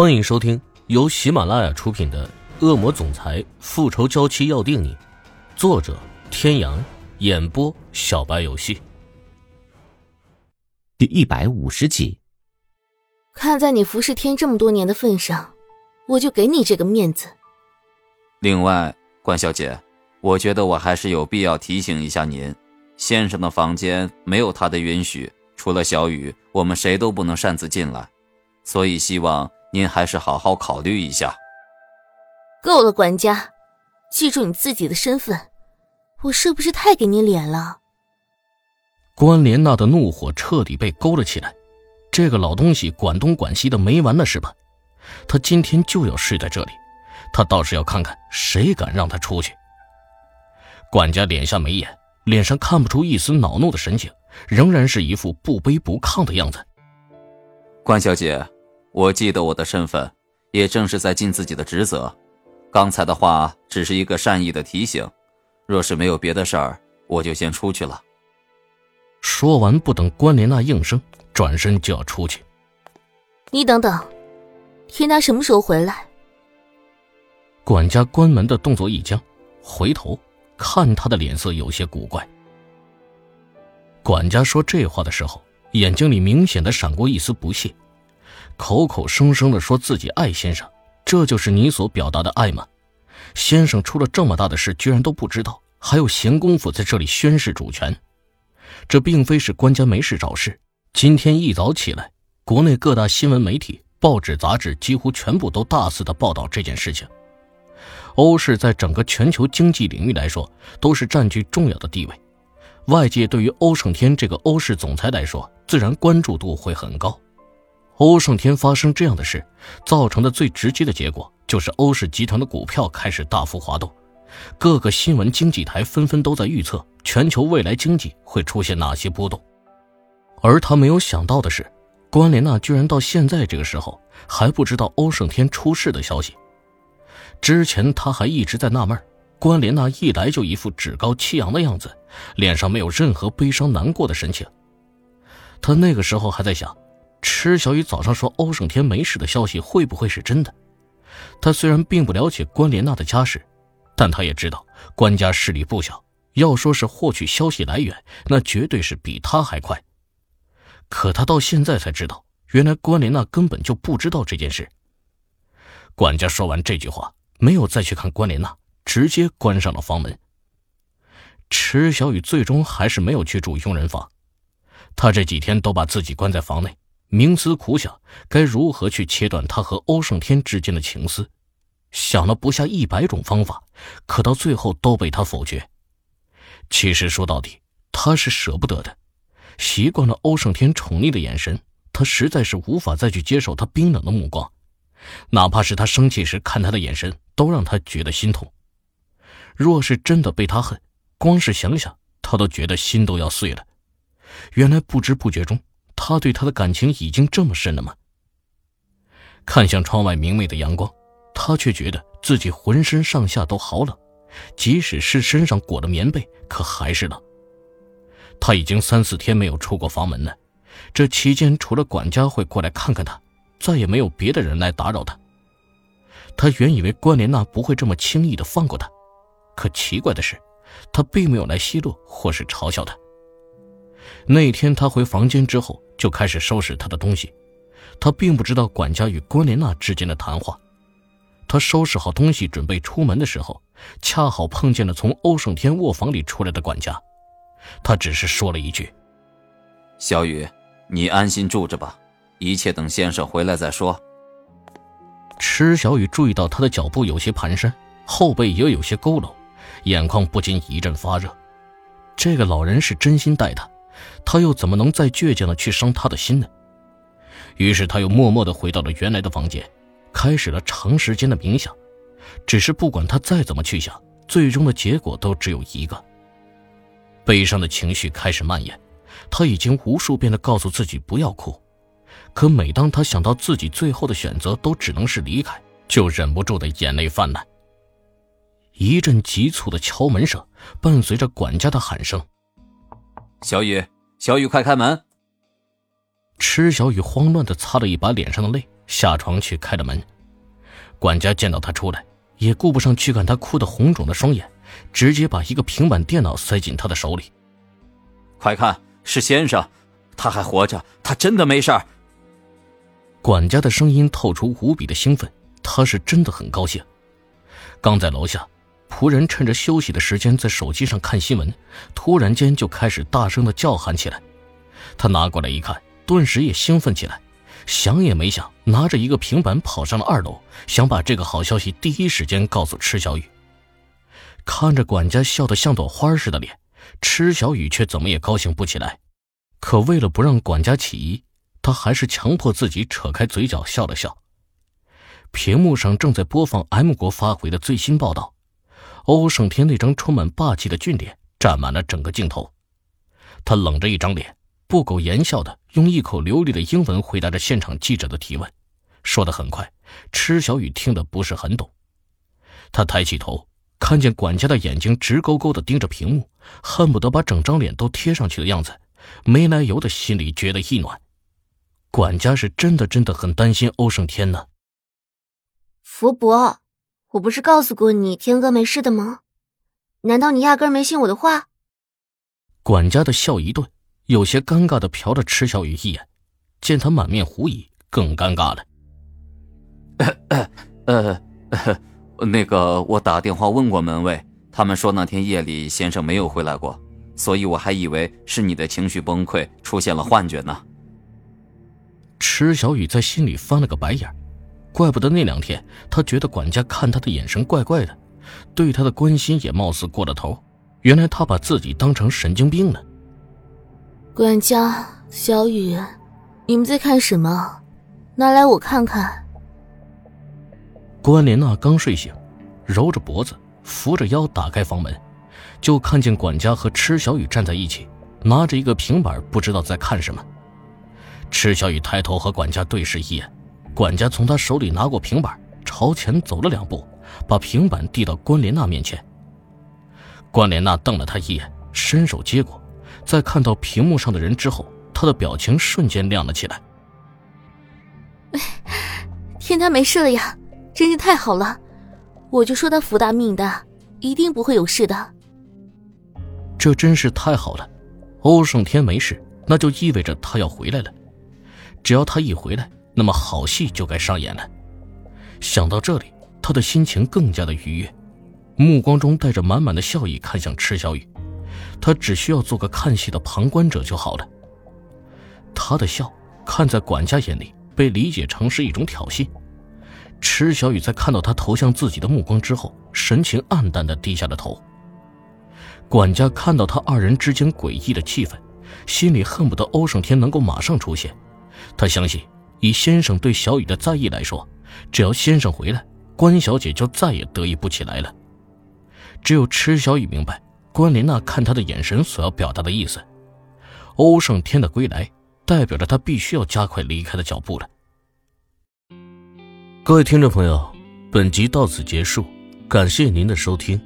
欢迎收听由喜马拉雅出品的《恶魔总裁复仇娇妻要定你》，作者：天阳，演播：小白游戏。第一百五十集。看在你服侍天这么多年的份上，我就给你这个面子。另外，关小姐，我觉得我还是有必要提醒一下您，先生的房间没有他的允许，除了小雨，我们谁都不能擅自进来，所以希望。您还是好好考虑一下。够了，管家，记住你自己的身份。我是不是太给你脸了？关莲娜的怒火彻底被勾了起来。这个老东西管东管西的没完了是吧？他今天就要睡在这里，他倒是要看看谁敢让他出去。管家敛下眉眼，脸上看不出一丝恼怒的神情，仍然是一副不卑不亢的样子。关小姐。我记得我的身份，也正是在尽自己的职责。刚才的话只是一个善意的提醒，若是没有别的事儿，我就先出去了。说完，不等关莲娜应声，转身就要出去。你等等，天达什么时候回来？管家关门的动作一僵，回头看他的脸色有些古怪。管家说这话的时候，眼睛里明显的闪过一丝不屑。口口声声的说自己爱先生，这就是你所表达的爱吗？先生出了这么大的事，居然都不知道，还有闲工夫在这里宣示主权？这并非是官家没事找事。今天一早起来，国内各大新闻媒体、报纸、杂志几乎全部都大肆的报道这件事情。欧氏在整个全球经济领域来说，都是占据重要的地位。外界对于欧胜天这个欧氏总裁来说，自然关注度会很高。欧胜天发生这样的事，造成的最直接的结果就是欧氏集团的股票开始大幅滑动，各个新闻经济台纷纷都在预测全球未来经济会出现哪些波动。而他没有想到的是，关莲娜居然到现在这个时候还不知道欧胜天出事的消息。之前他还一直在纳闷，关莲娜一来就一副趾高气扬的样子，脸上没有任何悲伤难过的神情。他那个时候还在想。池小雨早上说欧胜天没事的消息会不会是真的？他虽然并不了解关莲娜的家世，但他也知道关家势力不小。要说是获取消息来源，那绝对是比他还快。可他到现在才知道，原来关莲娜根本就不知道这件事。管家说完这句话，没有再去看关莲娜，直接关上了房门。池小雨最终还是没有去住佣人房，他这几天都把自己关在房内。冥思苦想，该如何去切断他和欧胜天之间的情丝？想了不下一百种方法，可到最后都被他否决。其实说到底，他是舍不得的。习惯了欧胜天宠溺的眼神，他实在是无法再去接受他冰冷的目光。哪怕是他生气时看他的眼神，都让他觉得心痛。若是真的被他恨，光是想想，他都觉得心都要碎了。原来不知不觉中。他对她的感情已经这么深了吗？看向窗外明媚的阳光，他却觉得自己浑身上下都好冷，即使是身上裹了棉被，可还是冷。他已经三四天没有出过房门了，这期间除了管家会过来看看他，再也没有别的人来打扰他。他原以为关莲娜不会这么轻易的放过他，可奇怪的是，他并没有来奚落或是嘲笑他。那天他回房间之后。就开始收拾他的东西，他并不知道管家与关莲娜之间的谈话。他收拾好东西准备出门的时候，恰好碰见了从欧胜天卧房里出来的管家。他只是说了一句：“小雨，你安心住着吧，一切等先生回来再说。”池小雨注意到他的脚步有些蹒跚，后背也有些佝偻，眼眶不禁一阵发热。这个老人是真心待他。他又怎么能再倔强的去伤他的心呢？于是他又默默的回到了原来的房间，开始了长时间的冥想。只是不管他再怎么去想，最终的结果都只有一个：悲伤的情绪开始蔓延。他已经无数遍的告诉自己不要哭，可每当他想到自己最后的选择都只能是离开，就忍不住的眼泪泛滥。一阵急促的敲门声伴随着管家的喊声：“小雨。”小雨，快开门！池小雨慌乱的擦了一把脸上的泪，下床去开了门。管家见到他出来，也顾不上去看他哭得红肿的双眼，直接把一个平板电脑塞进他的手里。快看，是先生，他还活着，他真的没事儿。管家的声音透出无比的兴奋，他是真的很高兴。刚在楼下，仆人趁着休息的时间在手机上看新闻，突然间就开始大声的叫喊起来。他拿过来一看，顿时也兴奋起来，想也没想，拿着一个平板跑上了二楼，想把这个好消息第一时间告诉池小雨。看着管家笑得像朵花似的脸，池小雨却怎么也高兴不起来。可为了不让管家起疑，他还是强迫自己扯开嘴角笑了笑。屏幕上正在播放 M 国发回的最新报道，欧胜天那张充满霸气的俊脸占满了整个镜头。他冷着一张脸，不苟言笑的用一口流利的英文回答着现场记者的提问，说的很快，池小雨听得不是很懂。他抬起头，看见管家的眼睛直勾勾的盯着屏幕，恨不得把整张脸都贴上去的样子，没来由的心里觉得一暖。管家是真的真的很担心欧胜天呢。福伯，我不是告诉过你天哥没事的吗？难道你压根没信我的话？管家的笑一顿，有些尴尬的瞟了池小雨一眼，见他满面狐疑，更尴尬了。呃呃，那个，我打电话问过门卫，他们说那天夜里先生没有回来过，所以我还以为是你的情绪崩溃，出现了幻觉呢。池小雨在心里翻了个白眼，怪不得那两天他觉得管家看他的眼神怪怪的，对他的关心也貌似过了头。原来他把自己当成神经病了。管家，小雨，你们在看什么？拿来我看看。关莲娜刚睡醒，揉着脖子，扶着腰打开房门，就看见管家和池小雨站在一起，拿着一个平板，不知道在看什么。池小雨抬头和管家对视一眼，管家从他手里拿过平板，朝前走了两步，把平板递到关莲娜面前。关莲娜瞪了他一眼，伸手接过，在看到屏幕上的人之后，他的表情瞬间亮了起来。天，他没事了呀，真是太好了！我就说他福大命大，一定不会有事的。这真是太好了，欧胜天没事，那就意味着他要回来了。只要他一回来，那么好戏就该上演了。想到这里，他的心情更加的愉悦，目光中带着满满的笑意看向池小雨。他只需要做个看戏的旁观者就好了。他的笑，看在管家眼里，被理解成是一种挑衅。池小雨在看到他投向自己的目光之后，神情黯淡的低下了头。管家看到他二人之间诡异的气氛，心里恨不得欧胜天能够马上出现。他相信，以先生对小雨的在意来说，只要先生回来，关小姐就再也得意不起来了。只有池小雨明白关琳娜看他的眼神所要表达的意思。欧胜天的归来，代表着他必须要加快离开的脚步了。各位听众朋友，本集到此结束，感谢您的收听。